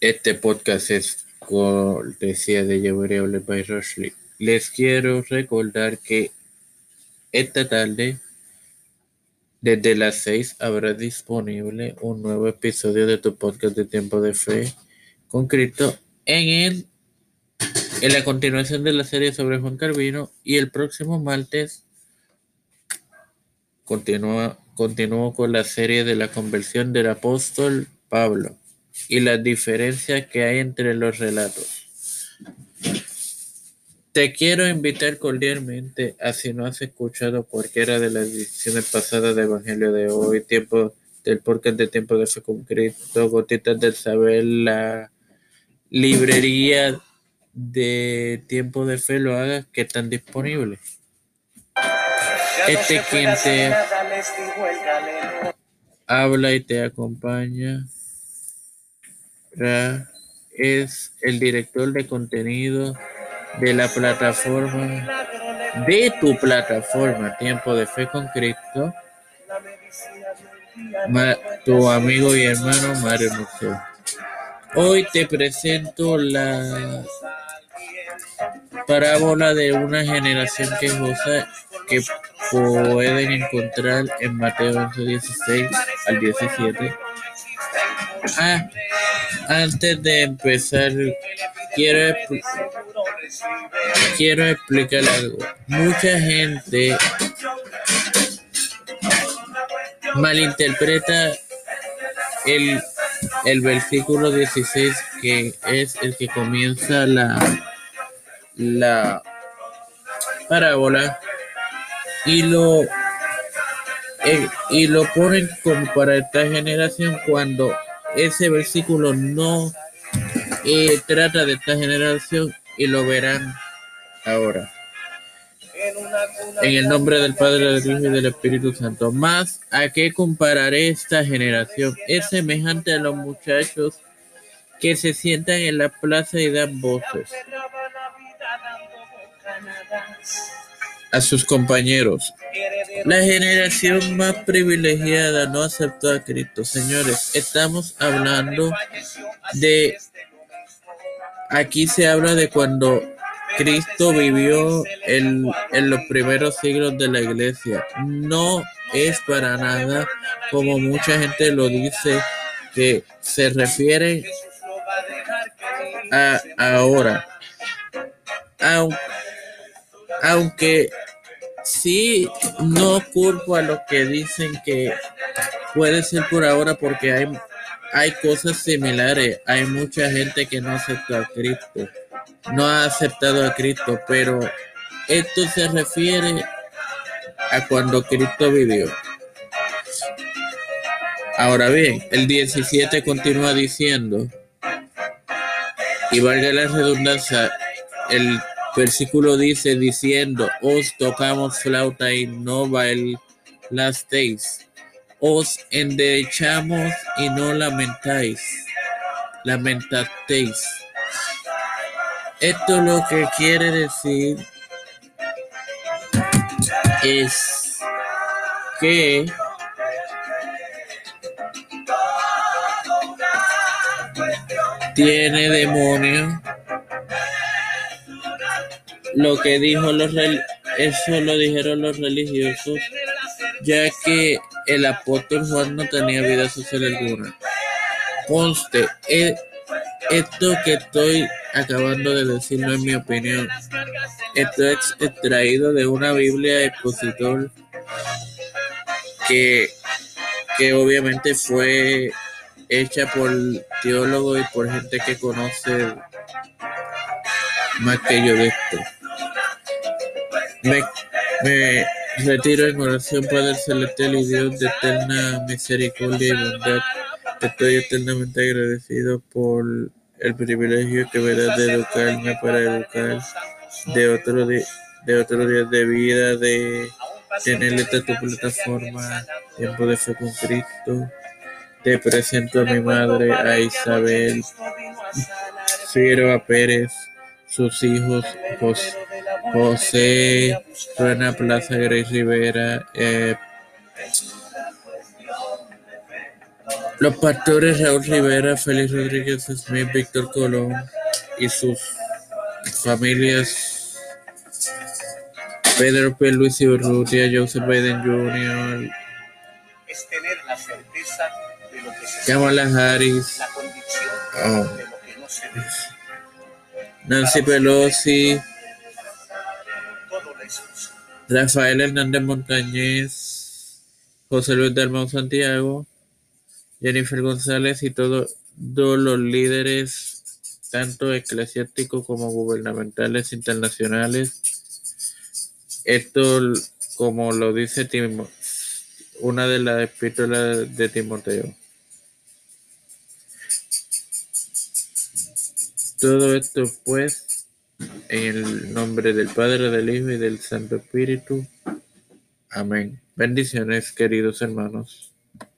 Este podcast es cortesía de Llevarable by Rushley. Les quiero recordar que esta tarde, desde las 6, habrá disponible un nuevo episodio de tu podcast de Tiempo de Fe con Cristo en, el, en la continuación de la serie sobre Juan Calvino y el próximo martes continúa, continúo con la serie de la conversión del apóstol Pablo y las diferencias que hay entre los relatos. Te quiero invitar cordialmente a si no has escuchado cualquiera de las ediciones pasadas de Evangelio de hoy, tiempo del podcast de Tiempo de Fe con Cristo, Gotitas del Saber, la librería de Tiempo de Fe lo hagas que están disponibles. Este quien te habla y te acompaña es el director de contenido de la plataforma, de tu plataforma Tiempo de Fe con Cristo, tu amigo y hermano Mario Museo. Hoy te presento la parábola de una generación quejosa que pueden encontrar en Mateo 11, 16 al 17. Ah, antes de empezar, quiero, quiero explicar algo. Mucha gente malinterpreta el, el versículo 16 que es el que comienza la, la parábola y lo eh, y lo ponen como para esta generación cuando ese versículo no eh, trata de esta generación y lo verán ahora. En el nombre del Padre, del Hijo y del Espíritu Santo. Más a qué compararé esta generación. Es semejante a los muchachos que se sientan en la plaza y dan voces a sus compañeros. La generación más privilegiada no aceptó a Cristo. Señores, estamos hablando de... Aquí se habla de cuando Cristo vivió en, en los primeros siglos de la iglesia. No es para nada como mucha gente lo dice, que se refiere a ahora. Aunque aunque sí no culpo a los que dicen que puede ser por ahora porque hay, hay cosas similares. Hay mucha gente que no aceptó a Cristo, no ha aceptado a Cristo, pero esto se refiere a cuando Cristo vivió. Ahora bien, el 17 continúa diciendo, y valga la redundancia, el versículo dice diciendo, os tocamos flauta y no bailasteis, os endechamos y no lamentáis, lamentasteis. Esto lo que quiere decir es que tiene demonio lo que dijo los eso lo dijeron los religiosos, ya que el apóstol Juan no tenía vida social alguna. Conste, e, esto que estoy acabando de decir no es mi opinión. Esto es extraído de una Biblia expositor que, que obviamente fue hecha por teólogos y por gente que conoce más que yo de esto. Me, retiro en oración, Padre Celestial y Dios de eterna misericordia y bondad. Estoy eternamente agradecido por el privilegio que me da de educarme para educar de otro, de, de otro día de vida, de tener esta tu plataforma, tiempo de fe con Cristo. Te presento a mi madre, a Isabel, Figueroa Pérez, sus hijos, José. José Ruena Plaza Grace Rivera, eh, Los pastores Raúl Rivera, Félix Rodríguez Smith, Víctor Colón y sus familias Pedro P. Luis Urrutia, Joseph Biden Jr., es tener la certeza de lo que se Kamala Harris, la convicción Oh. de lo que no se ve. Nancy Pelosi, Rafael Hernández Montañez, José Luis Dalmau Santiago, Jennifer González y todos los líderes, tanto eclesiásticos como gubernamentales internacionales. Esto, como lo dice Timo- una de las epístolas de Timoteo. Todo esto, pues, en el nombre del Padre, del Hijo y del Santo Espíritu. Amén. Bendiciones, queridos hermanos.